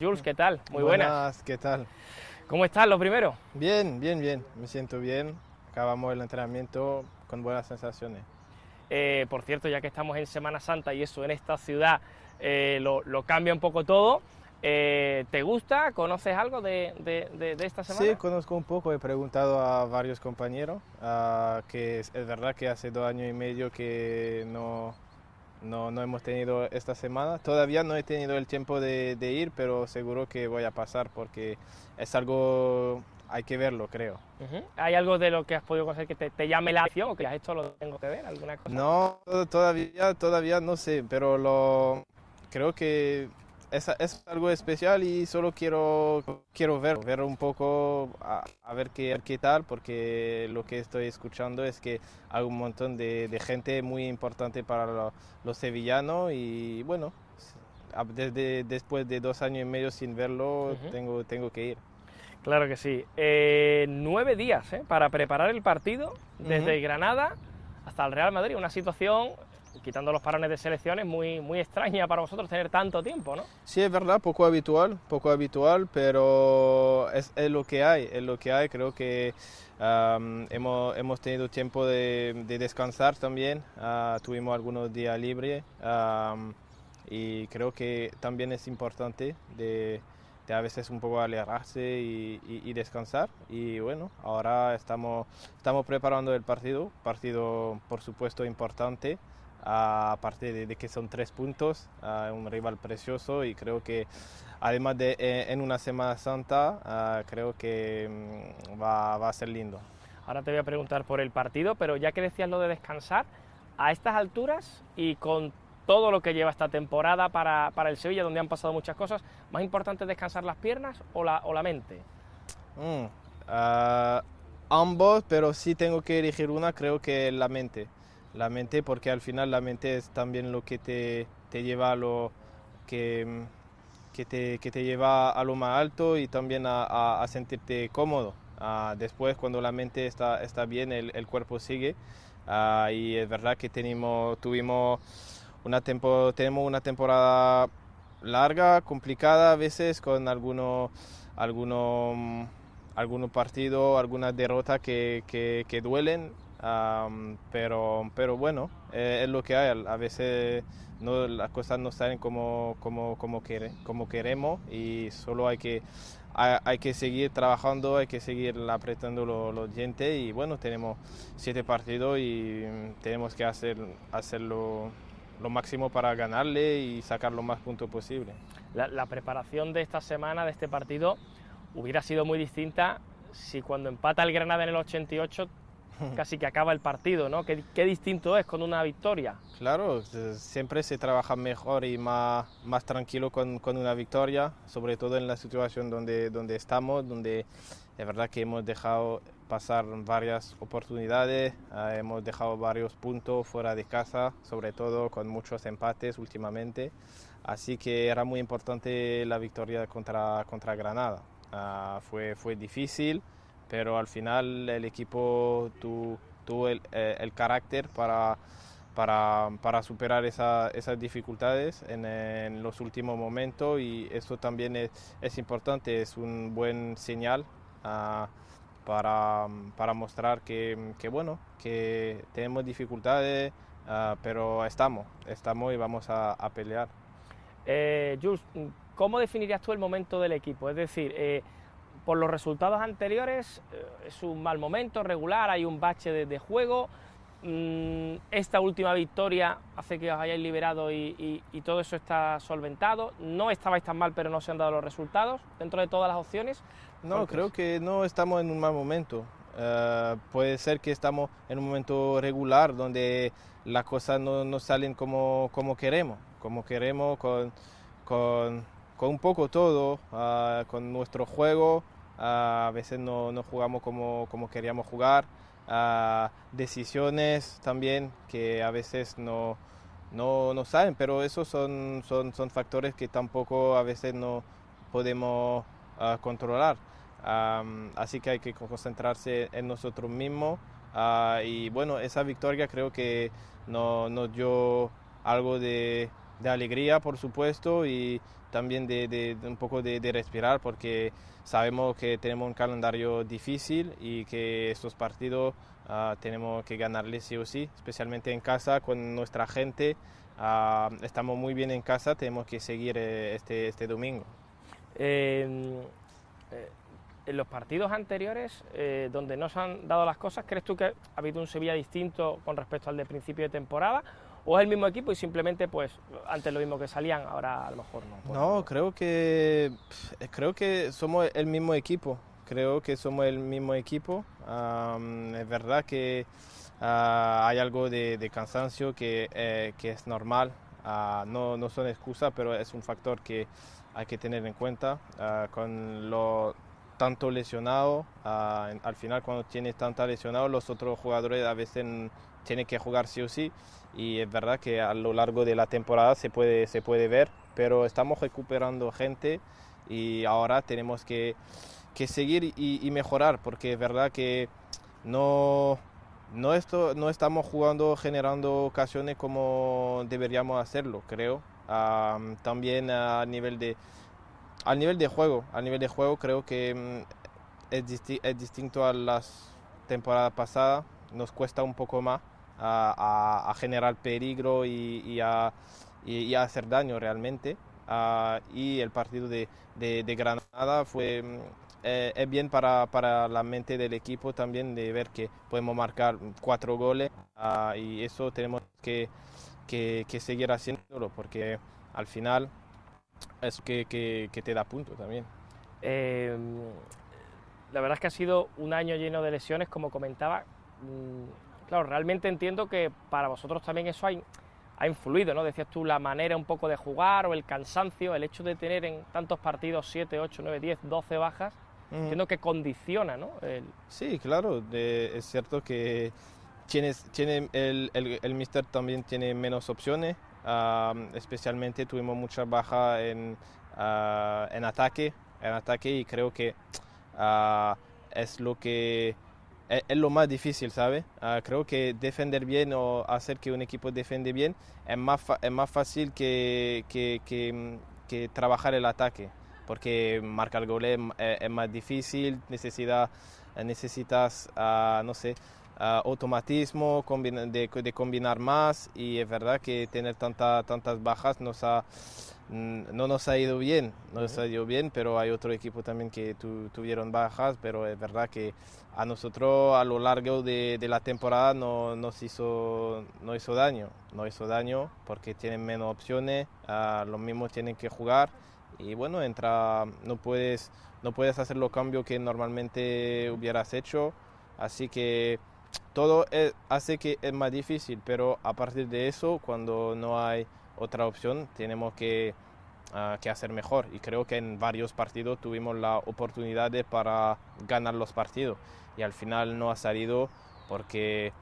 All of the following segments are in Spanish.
Jules, ¿qué tal? Muy buenas. Buenas, ¿qué tal? ¿Cómo estás, lo primero? Bien, bien, bien. Me siento bien. Acabamos el entrenamiento con buenas sensaciones. Eh, por cierto, ya que estamos en Semana Santa y eso en esta ciudad eh, lo, lo cambia un poco todo, eh, ¿te gusta? ¿Conoces algo de, de- de- de esta semana? Sí, conozco un poco. He preguntado a varios compañeros ah, que es, es verdad que hace dos años y medio que no, no, no hemos tenido esta semana. Todavía no he tenido el tiempo de, de ir, pero seguro que voy a pasar porque es algo, hay que verlo, creo. ¿Hay algo de lo que has podido conocer que te, te llame la atención o que has esto lo tengo que ver? ¿Alguna cosa? No, todavía, todavía no sé, pero lo creo que es, es algo especial y solo quiero, quiero ver, ver un poco, a, a ver qué, qué tal, porque lo que estoy escuchando es que hay un montón de, de gente muy importante para lo- los sevillanos y bueno, desde después de dos años y medio sin verlo, tengo, tengo que ir. Claro que sí. Eh, nueve días ¿eh? para preparar el partido desde. Granada hasta el Real Madrid. Una situación, quitando los parones de selecciones, muy, muy extraña para vosotros tener tanto tiempo, ¿no? Sí, es verdad, poco habitual, poco habitual, pero es, es lo que hay, es lo que hay. Creo que am, hemos, hemos tenido tiempo de, de descansar también, ah, tuvimos algunos días libres am, y creo que también es importante de, de a veces un poco alejarse y, y- y descansar. Y bueno, ahora estamos, estamos preparando el partido, partido por supuesto importante. Aparte de, de que son tres puntos, un rival precioso y creo que además de eh, en una Semana Santa, creo que mm, va, va a ser lindo. Ahora te voy a preguntar por el partido, pero ya que decías lo de descansar, a estas alturas y con todo lo que lleva esta temporada para, para el Sevilla, donde han pasado muchas cosas, ¿más importante es descansar las piernas o la, o la mente? Mm, ah, ambos, pero si tengo que elegir una, creo que la mente. La mente, porque al final la mente es también lo que te, te lleva a lo que, mm, que, te, que te lleva a lo más alto y también a, a- sentirte cómodo. Ah, después, cuando la mente está, está bien, el, el cuerpo sigue. Ah, y es verdad que tenemos, tuvimos una tempo- tenemos una temporada larga, complicada a veces, con algunos algunos mm, algunos partidos, algunas derrotas que, que duelen, am, pero, pero bueno, eh, es lo que hay. A veces no, las cosas no salen como, como, como, quere- como queremos y solo hay que, hay, hay que seguir trabajando, hay que seguir apretando lo- los dientes y bueno, tenemos siete partidos y mm, tenemos que hacer, hacerlo lo máximo para ganarle y sacar lo más puntos posible. La, la preparación de esta semana, de este partido, hubiera sido muy distinta si cuando empata el Granada en el 88 casi que acaba el partido, ¿no? Qué, qué distinto es con una victoria. Claro, eh, siempre se trabaja mejor y más, más tranquilo con, con una victoria, sobre todo en la situación donde, donde estamos, donde es verdad que hemos dejado pasar varias oportunidades, eh, hemos dejado varios puntos fuera de casa, sobre todo con muchos empates últimamente, así que era muy importante la victoria contra, contra Granada. Ah, fue, fue difícil, pero al final el equipo tu- tuvo el, eh, el carácter para, para, para superar esa- esas dificultades en, en los últimos momentos y eso también es, es importante, es un buen señal ah, para, para mostrar que, que, bueno, que tenemos dificultades, ah, pero estamos, estamos y vamos a, a pelear. Eh, Jules, ¿cómo definirías tú el momento del equipo? Es decir, eh, por los resultados anteriores, eh, es un mal momento, regular, hay un bache de, de juego. mm, esta última victoria hace que os hayáis liberado y, y- y todo eso está solventado. No estabais tan mal, pero no se han dado los resultados dentro de todas las opciones. No, ¿Cuál creo que no estamos en un mal momento. Eh, puede ser que estamos en un momento regular donde las cosas no, no salen como, como queremos, como queremos con, con, con un poco todo, ah, con nuestro juego. Ah, a veces no, no jugamos como, como queríamos jugar. ah, decisiones también que a veces no, no, no salen, pero esos son, son, son factores que tampoco a veces no podemos ah, controlar. Así que hay que concentrarse en nosotros mismos. y bueno, esa victoria creo que no- nos dio algo de, de alegría, por supuesto, y también de, un poco de, respirar, porque sabemos que tenemos un calendario difícil y que estos partidos ah, tenemos que ganarles sí o sí, especialmente en casa con nuestra gente. Ah, estamos muy bien en casa, tenemos que seguir eh, este, este domingo. Eh, eh, en los partidos anteriores, eh, donde no se han dado las cosas, ¿crees tú que ha habido un Sevilla distinto con respecto al de principio de temporada? ¿O es el mismo equipo y simplemente, pues, antes lo mismo que salían, ahora a lo mejor no? Pues, No, creo que pf, creo que somos el mismo equipo. Creo que somos el mismo equipo. Am, es verdad que ah, hay algo de, de cansancio que, eh, que es normal. Ah, no, no son excusas, pero es un factor que hay que tener en cuenta. Ah, con lo tanto lesionado, al final cuando tienes tanta lesionado, los otros jugadores a veces tienen que jugar sí o sí. Y es verdad que a lo largo de la temporada se puede, se puede ver, pero estamos recuperando gente y ahora tenemos que, que seguir y, y mejorar, porque es verdad que no, no, esto, no estamos jugando, generando ocasiones como deberíamos hacerlo, creo. Am, también a nivel de, al nivel de juego, a nivel de juego creo que mm, es, disti- es distinto a las temporadas pasadas, nos cuesta un poco más a, a- generar peligro y, y a, y- a hacer daño realmente. Ah, y el partido de, de- de Granada fue mm, eh, es bien para, para la mente del equipo también de ver que podemos marcar cuatro goles ah, y eso tenemos que, que, que seguir haciéndolo porque al final es que, que, que te da punto también. Eh, la verdad es que ha sido un año lleno de lesiones, como comentaba. Mm, Claro, realmente entiendo que para vosotros también eso ha, in- ha influido, ¿no? Decías tú la manera un poco de jugar o el cansancio, el hecho de tener en tantos partidos 7, 8, 9, 10, 12 bajas, entiendo que condiciona, ¿no? El- Sí, claro, de- es cierto que tienes, tiene el, el, el Mister también tiene menos opciones, especialmente tuvimos mucha baja en, ah, en ataque, en ataque y creo que ah, es lo que es, es lo más difícil, ¿sabes? Ah, creo que defender bien o hacer que un equipo defiende bien es más, es más fácil que, que, mm, que trabajar el ataque porque marcar goles es, es- más difícil, necesita, necesitas, ah, no sé, ah, automatismo combina- de, de combinar más y es verdad que tener tanta, tantas bajas nos ha, no nos ha ido bien, no nos ha ido bien, pero hay otro equipo también que tu- tuvieron bajas, pero es verdad que a nosotros a lo largo de, de la temporada no nos hizo, no hizo daño, no hizo daño porque tienen menos opciones, ah, los mismos tienen que jugar y bueno, entra, no puedes, no puedes hacer los cambios que normalmente hubieras hecho, así que todo es- hace que es más difícil, pero a partir de eso, cuando no hay otra opción, tenemos que, ah, que hacer mejor y creo que en varios partidos tuvimos la oportunidad de para ganar los partidos y al final no ha salido porque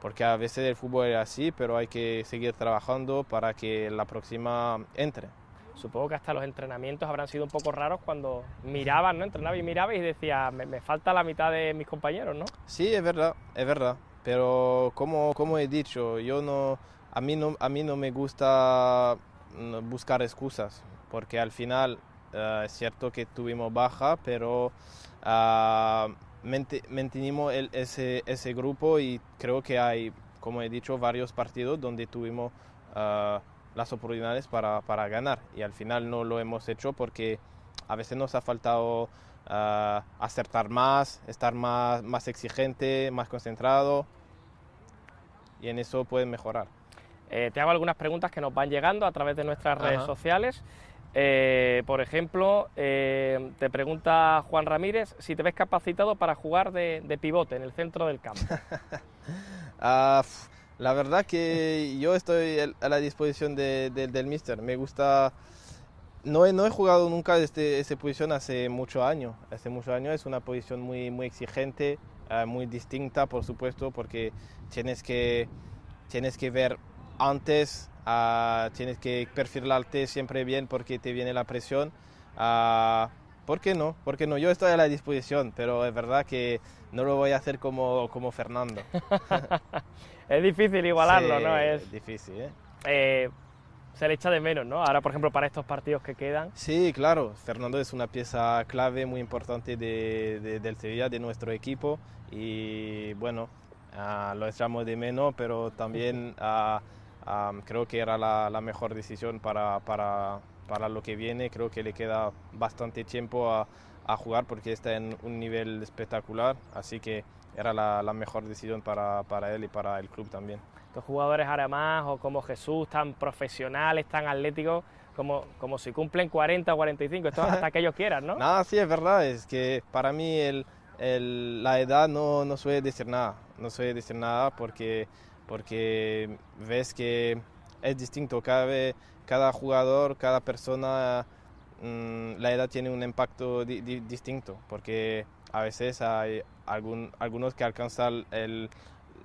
porque a veces el fútbol es así, pero hay que seguir trabajando para que la próxima entre. supongo que hasta los entrenamientos habrán sido un poco raros cuando mirabas, ¿no? Entrenaba y mirabas y decía, me, me falta la mitad de mis compañeros, ¿no? Sí, es verdad, es verdad. Pero como, como he dicho, yo no, a mí no, a mí no me gusta mm, buscar excusas, porque al final eh, es cierto que tuvimos baja, pero ah, mente- mantenimos el- ese, ese grupo y creo que hay, como he dicho, varios partidos donde tuvimos ah, las oportunidades para, para ganar y al final no lo hemos hecho porque a veces nos ha faltado ah, acertar más, estar más, más exigente, más concentrado y en eso pueden mejorar. Eh, te hago algunas preguntas que nos van llegando a través de nuestras redes sociales. Eh, por ejemplo, eh, te pregunta Juan Ramírez si te ves capacitado para jugar de, de pivote en el centro del campo. Ah, la verdad que yo estoy a la disposición de- de- del mister. Me gusta... No he, no he jugado nunca este, esta posición hace muchos años. Hace muchos años es una posición muy, muy exigente, ah, muy distinta, por supuesto, porque tienes que, tienes que ver antes, ah, tienes que perfilarte siempre bien porque te viene la presión. Ah, ¿Por qué no? ¿Por qué no? Yo estoy a la disposición, pero es verdad que no lo voy a hacer como, como Fernando. es difícil igualarlo, Sí, ¿no? Es, difícil, ¿eh? eh, se le echa de menos, ¿no? Ahora, por ejemplo, para estos partidos que quedan. Sí, claro, Fernando es una pieza clave, muy importante de, del Sevilla, de nuestro equipo, y bueno, ah, lo echamos de menos, pero también ah, ah, creo que era la, la mejor decisión para, para, para, lo que viene, creo que le queda bastante tiempo a, a jugar porque está en un nivel espectacular, así que era la, la mejor decisión para, para él y para el club también. Jugadores además, o como Jesús, tan profesionales, tan atléticos, como, como si cumplen 40 o 45, esto hasta que ellos quieran, ¿no? No, sí, es verdad, es que para mí el, el, la edad no, no suele decir nada, no suele decir nada porque, porque ves que es distinto, cada, cada jugador, cada persona, mm, la edad tiene un impacto distinto, porque a veces hay algún, algunos que alcanzan el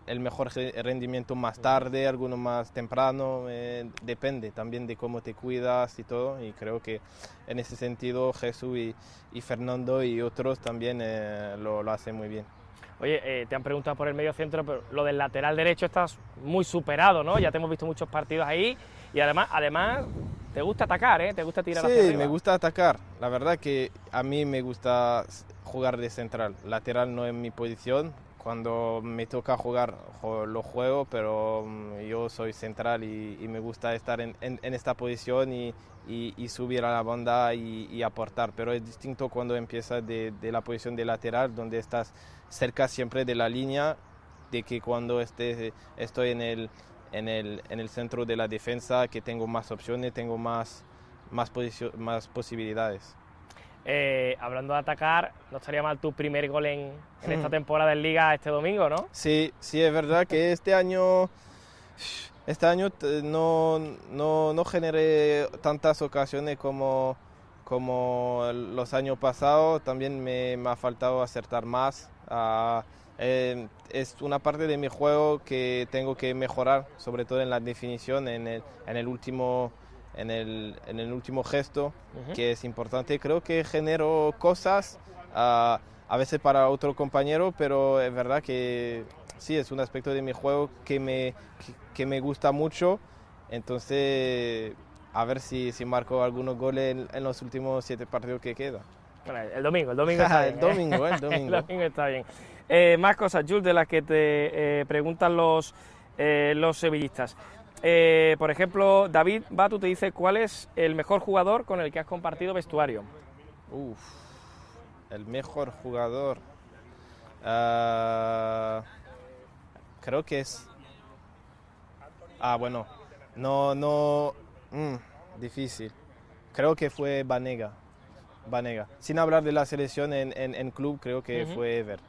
el mejor rendimiento más tarde, alguno más temprano, eh, depende también de cómo te cuidas y todo. Y creo que en ese sentido Jesús y, Fernando y otros también eh, lo, lo, hacen muy bien. Oye, eh, te han preguntado por el medio centro, pero lo del lateral derecho estás muy superado, ¿no? Ya te hemos visto muchos partidos ahí y además, además te gusta atacar, ¿eh? Te gusta tirar Sí, me gusta atacar. La verdad que a mí me gusta jugar de central. Lateral no es mi posición, cuando me toca jugar lo juego, pero mm, yo soy central y, me gusta estar en, esta posición y, subir a la banda y, aportar, pero es distinto cuando empiezas de, la posición de lateral, donde estás cerca siempre de la línea, de que cuando esté, estoy en el, en, el, en el centro de la defensa, que tengo más opciones, tengo más, más, más posibilidades. Eh, hablando de atacar, no estaría mal tu primer gol en, esta temporada en Liga este domingo, ¿no? Sí, sí, es verdad que este año, este año no, no, no generé tantas ocasiones como, como los años pasados. También me, me ha faltado acertar más. Ah, eh, es una parte de mi juego que tengo que mejorar, sobre todo en la definición, en el, en el último en el, en el último gesto, que es importante. Creo que genero cosas uh, a veces para otro compañero, pero es verdad que sí, es un aspecto de mi juego que me, que, me gusta mucho. Entonces, a ver si, si marco algunos goles en, los últimos siete partidos que quedan. El domingo, el domingo está bien. el domingo, el domingo. el domingo está bien. Eh, más cosas, Jules, de las que te eh, preguntan los, eh, los sevillistas. Eh, por ejemplo, David Batu te dice cuál es el mejor jugador con el que has compartido vestuario. Uf, el mejor jugador. Ah, creo que es. Ah, bueno. No, no. Mm, difícil. Creo que fue Banega. Banega. Sin hablar de la selección en, club, creo que fue Ever.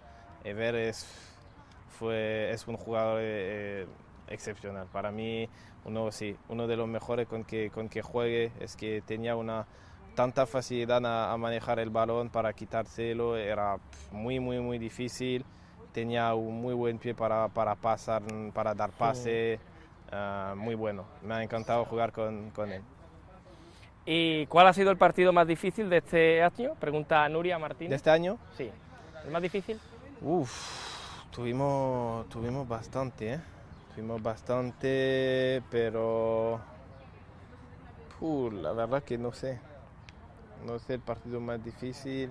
Ever es, fue, es un jugador. Eh, excepcional. Para mí, uno, sí, uno de los mejores con que, con que juegue es que tenía una tanta facilidad a, manejar el balón para quitárselo, era muy, muy, muy difícil. Tenía un muy buen pie para, para pasar, para dar pase, ah, muy bueno. Me ha encantado jugar con, con él. ¿Y cuál ha sido el partido más difícil de este año? Pregunta Nuria Martín. ¿De este año? Sí. ¿El más difícil? Uf, tuvimos, tuvimos bastante, ¿eh? Fuimos bastante, pero la verdad que no sé. No sé el partido más difícil.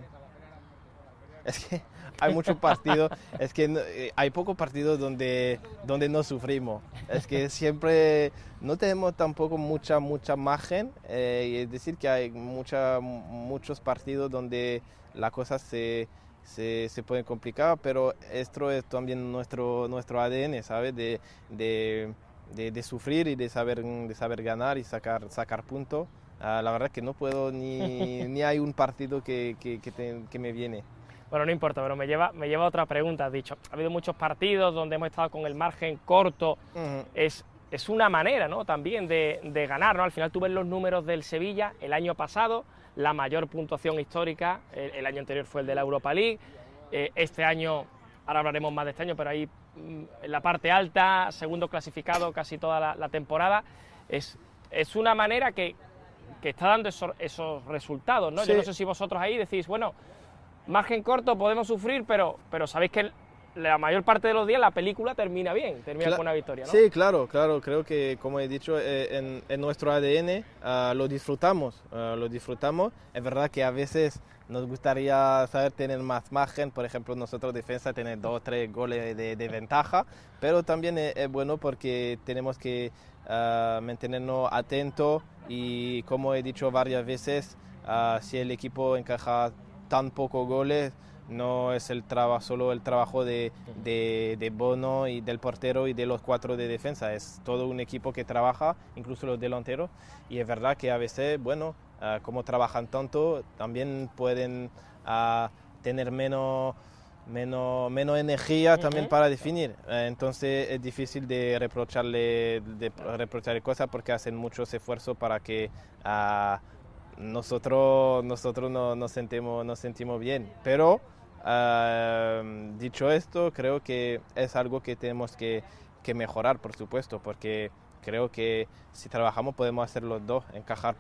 Es que hay muchos partidos, es que eh, hay pocos partidos donde, donde no sufrimos. Es que siempre no tenemos tampoco mucha, mucha margen. Eh, es decir, que hay mucha, muchos partidos donde la cosa se, se, se puede complicar, pero esto es también nuestro, nuestro ADN, ¿sabes? De, de, de, sufrir y de saber, de saber ganar y sacar, sacar puntos. Ah, la verdad que no puedo ni, ni hay un partido que, que, que, me viene. Bueno, no importa, pero me lleva, me lleva a otra pregunta. Has dicho, ha habido muchos partidos donde hemos estado con el margen corto. es, es una manera ¿no? también de, de ganar. ¿no? Al final tú ves los números del Sevilla el año pasado la mayor puntuación histórica. El, año anterior fue el de la Europa League. Eh, este año, ahora hablaremos más de este año, pero ahí mm, en la parte alta, segundo clasificado casi toda la, temporada. Es, es una manera que, que está dando esos, resultados. ¿no? Yo no sé si vosotros ahí decís, bueno, margen corto, podemos sufrir, pero, pero sabéis que la mayor parte de los días la película termina bien, termina con una victoria. ¿no? Sí, claro, claro, creo que como he dicho, eh, en, nuestro ADN ah, lo disfrutamos, ah, lo disfrutamos. Es verdad que a veces nos gustaría saber tener más margen, por ejemplo, nosotros defensa tener dos o tres goles de, ventaja, pero también es, bueno porque tenemos que ah, mantenernos atentos y como he dicho varias veces, si el equipo encaja tan pocos goles, no es el trabajo, solo el trabajo de, de, Bono y del portero y de los cuatro de defensa, es todo un equipo que trabaja, incluso los delanteros, y es verdad que a veces, bueno, ah, como trabajan tanto, también pueden uh, tener menos, menos, menos energía también para definir. Eh, entonces es difícil de reprocharle, de reprocharle cosas porque hacen muchos esfuerzos para que... Nosotros, nosotros no, nos, sentimos, nos sentimos bien. Pero dicho esto, creo que es algo que tenemos que, que, mejorar, por supuesto, porque creo que si trabajamos podemos hacer los dos, encajar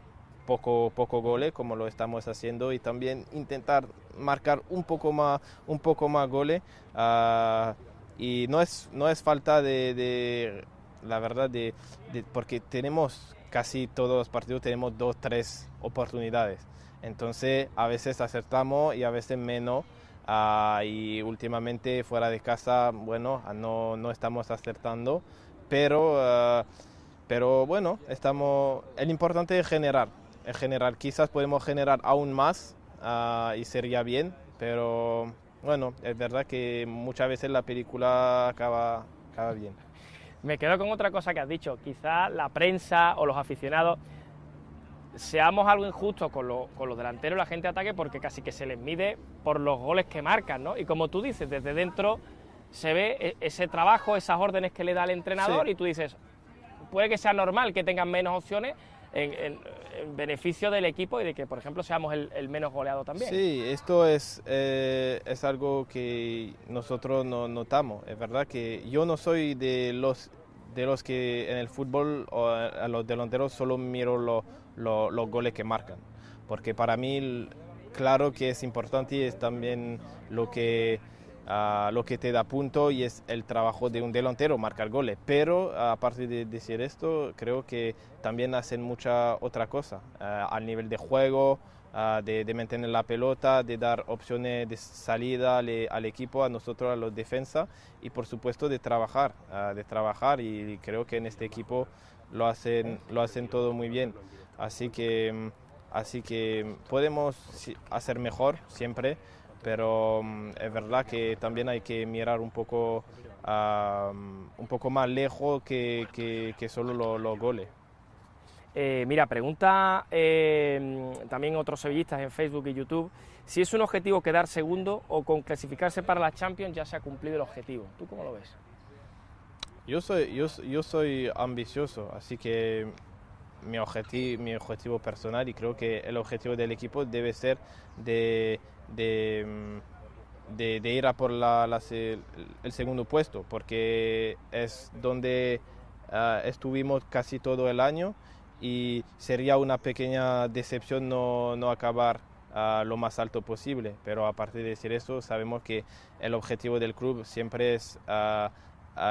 poco, poco goles como lo estamos haciendo y también intentar marcar un poco más, un poco más goles. Ah, y no es, no es falta de, la verdad, de, porque tenemos casi todos los partidos, tenemos dos, tres oportunidades. Entonces a veces acertamos y a veces menos. Ah, y últimamente fuera de casa, bueno, ah, no, no estamos acertando, pero, ah, pero bueno, estamos, el importante es generar, es generar, quizás podemos generar aún más y sería bien, pero bueno, es verdad que muchas veces la película acaba, acaba bien. Me quedo con otra cosa que has dicho, quizás la prensa o los aficionados seamos algo injustos con, los delanteros la gente de ataque porque casi que se les mide por los goles que marcan, ¿no? Y como tú dices, desde dentro se ve e, ese trabajo, esas órdenes que le da el entrenador y tú dices, puede que sea normal que tengan menos opciones en, beneficio del equipo y de que, por ejemplo, seamos el, menos goleado también. Sí, esto es, eh, es algo que nosotros no notamos. Es verdad que yo no soy de los de los que en el fútbol o a los delanteros solo miro los goles que marcan. Porque para mí, claro que es importante y es también lo que, lo que te da punto y es el trabajo de un delantero, marcar goles. Pero aparte de decir esto, creo que también hacen mucha otra cosa ah, al nivel de juego. Ah, de, mantener la pelota, de dar opciones de salida al, equipo, a nosotros, a los defensa y por supuesto de trabajar, ah, de trabajar y creo que en este equipo lo hacen, lo hacen todo muy bien. Así que, mm, así que podemos hacer mejor siempre, pero mm, es verdad que también hay que mirar un poco, mm, un poco más lejos que, que, solo los goles. Eh, mira, pregunta eh, también otros sevillistas en Facebook y YouTube si es un objetivo quedar segundo o con clasificarse para la Champions ya se ha cumplido el objetivo. ¿Tú cómo lo ves? Yo soy, yo, yo soy ambicioso, así que mi objetivo, mi objetivo personal y creo que el objetivo del equipo debe ser de, de, mm, ir a por la, el segundo puesto, porque es donde ah, estuvimos casi todo el año y sería una pequeña decepción no, no acabar a lo más alto posible. Pero aparte de decir eso, sabemos que el objetivo del club siempre es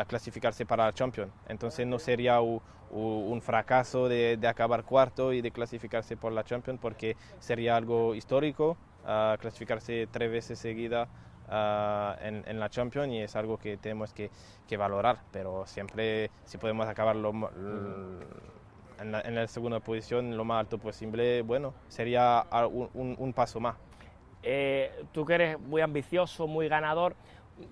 clasificarse para la Champions. Entonces no sería un fracaso de, de, acabar cuarto y de clasificarse por la Champions porque sería algo histórico clasificarse tres veces seguida en, en, la Champions y es algo que tenemos que, que, valorar, pero siempre si podemos acabar lo, en la, segunda posición lo más alto posible, bueno, sería un, paso más. Eh, tú que eres muy ambicioso, muy ganador,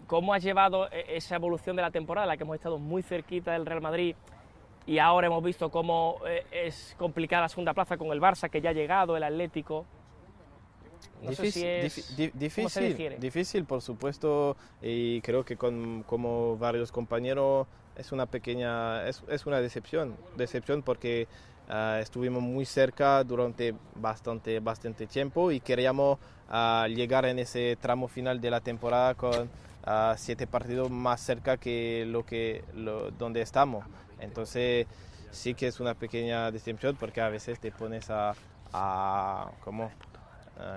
¿cómo has llevado e, esa evolución de la temporada, la que hemos estado muy cerquita del Real Madrid y ahora hemos visto cómo eh, es complicada la segunda plaza con el Barça, que ya ha llegado, el Atlético? Difícil, difícil, difícil, por supuesto, y creo que con, como varios compañeros es una pequeña, es, es una decepción, decepción porque ah, estuvimos muy cerca durante bastante, bastante tiempo y queríamos ah, llegar en ese tramo final de la temporada con ah, siete partidos más cerca que lo que lo, donde estamos. Entonces sí que es una pequeña decepción porque a veces te pones a, a ¿cómo?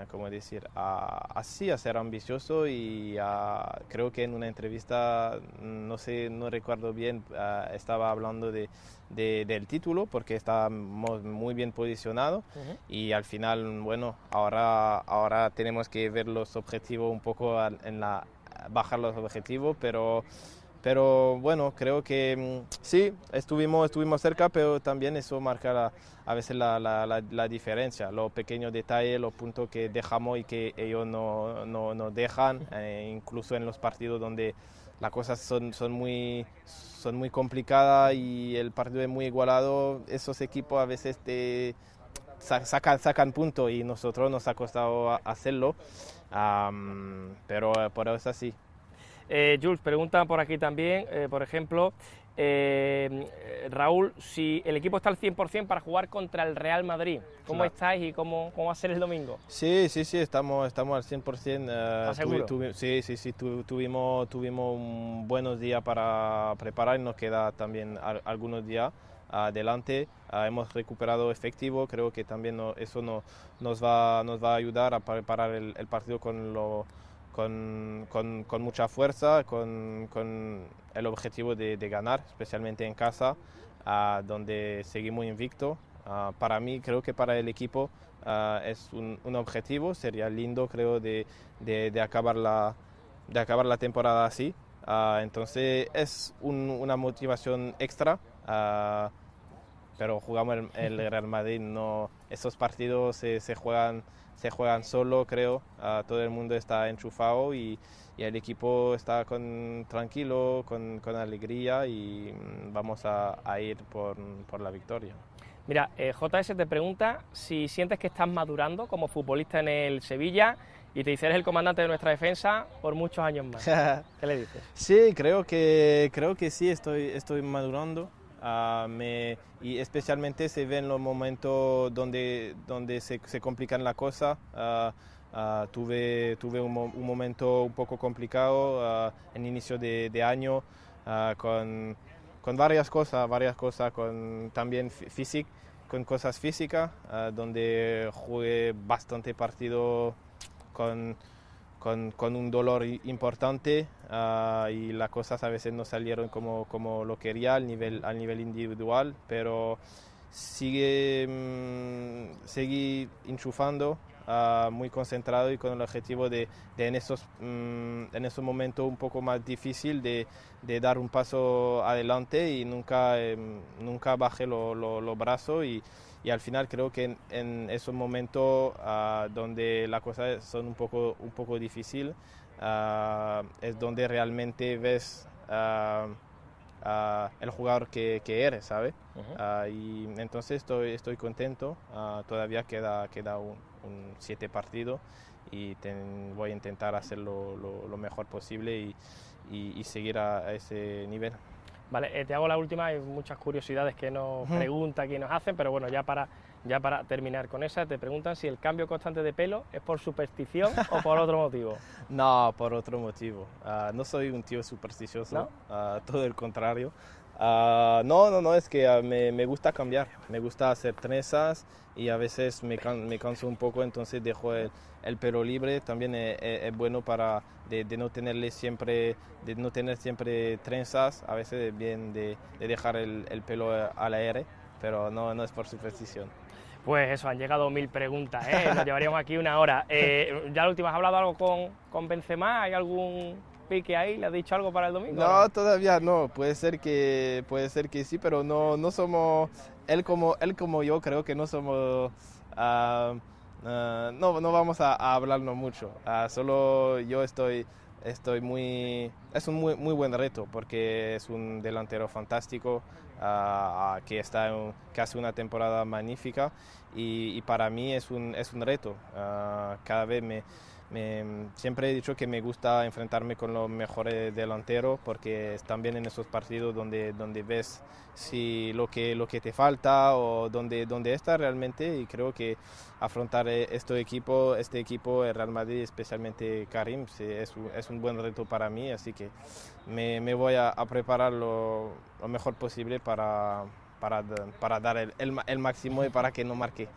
¿Cómo decir? A, así, a ser ambicioso y a- creo que en una entrevista, no sé, no recuerdo bien, ah, estaba hablando de, de- del título porque estábamos muy bien posicionados y al final, bueno, ahora, ahora tenemos que ver los objetivos un poco en la, bajar los objetivos, pero, pero bueno, creo que mm, sí, estuvimos, estuvimos cerca, pero también eso marca la- a veces la, la- la- diferencia, los pequeños detalles, los puntos que dejamos y que ellos no, no, no dejan, eh, incluso en los partidos donde las cosas son, son, muy, son muy complicadas y el partido es muy igualado, esos equipos a veces te sa- sacan, sacan puntos y nosotros nos ha costado hacerlo, Am, pero eh, por eso es así. Eh, Jules, pregunta por aquí también, eh, por ejemplo, eh, eh, Raúl, si el equipo está al 100% para jugar contra el Real Madrid, ¿cómo Claro. estáis y cómo, cómo va a ser el domingo? Sí, sí, sí, estamos, estamos al 100%. eh, ¿Estás seguro? tuvi- sí, sí, sí, tu- tuvimos, tuvimos un buenos días para preparar y nos queda también al- algunos días adelante. Ah, hemos recuperado efectivo, creo que también no- eso no- nos, va, nos va a ayudar a preparar el, el partido con, lo, con, con- con mucha fuerza, con, con el objetivo de, de ganar, especialmente en casa, ah, donde seguimos invicto. Ah, para mí, creo que para el equipo ah, es un, un objetivo, sería lindo, creo, de, de- de acabar, la, de acabar la temporada así. Entonces es un- una motivación extra. pero jugamos el, el Real Madrid, no, esos partidos se, se juegan, se juegan solo, creo, ah, todo el mundo está enchufado y, y el equipo está con, tranquilo, con, con alegría y mm, vamos a, a ir por, por la victoria. Mira, eh, JS te pregunta si sientes que estás madurando como futbolista en el Sevilla y te dice eres el comandante de nuestra defensa por muchos años más. ¿Qué le dices? Sí, creo que, creo que sí, estoy, estoy madurando. Ah, me- y especialmente se ve en los momentos donde, donde se, se complican las cosas. Ah, ah, tuve tuve un, un momento un poco complicado en inicio de, de año con, con varias cosas, varias cosas, con también fí- físic- con cosas físicas, donde jugué bastante partido con, con, con un dolor importante ah, y las cosas a veces no salieron como, como lo quería al nivel, al nivel individual, pero sigue, mm, seguí enchufando, ah, muy concentrado y con el objetivo de, de en, esos, mm, en esos momentos un poco más difícil de, de dar un paso adelante y nunca, em, nunca bajé los lo, los brazos y, y al final creo que en, en esos momentos ah, donde las cosas son un poco, un poco difíciles ah, es donde realmente ves ah, el jugador que, que eres, ¿sabes? Y entonces estoy, estoy contento, todavía queda, queda un, un siete partido y ten- voy a intentar hacerlo lo, lo mejor posible y, y- y seguir a, a ese nivel. Vale, eh, te hago la última, hay muchas curiosidades que nos Ujú. pregunta aquí nos hacen, pero bueno, ya para, ya para terminar con esa, te preguntan si el cambio constante de pelo es por superstición o por otro motivo. No, por otro motivo. Ah, no soy un tío supersticioso, ¿No? ah, todo el contrario. Ah, no, no, no, es que ah, me, me gusta cambiar, me gusta hacer trenzas y a veces me, me canso un poco, entonces dejo el, el pelo libre. También es, es- es bueno para de, no tenerle siempre, de no tener siempre trenzas, a veces es bien de, de dejar el, el pelo eh, al aire, pero no, no es por superstición. Pues eso, han llegado mil preguntas, ¿eh? nos llevaríamos aquí una hora. Eh, ya la última, ¿has hablado algo con, con Benzema? ¿Hay algún pique ahí? ¿Le has dicho algo para el domingo? No, todavía no. Puede ser que, puede ser que sí, pero no, no somos él como él como yo. Creo que no somos. ah, ah, no, no vamos a, a hablarnos mucho. Ah, solo yo estoy, estoy muy. Es un muy, muy buen reto porque es un delantero fantástico ah, que está, en- que hace una temporada magnífica y, y para mí es un, es un reto. Ah, cada vez me me- siempre he dicho que me gusta enfrentarme con los mejores delanteros porque es también en esos partidos donde, donde ves si lo que, lo que te falta o donde, donde está realmente y creo que afrontar eh, este equipo, este equipo, el Real Madrid, especialmente Karim, es, un, es un buen reto para mí, así que me, me voy a, a preparar lo, lo mejor posible para, para, para dar el, el el máximo y para que no marque.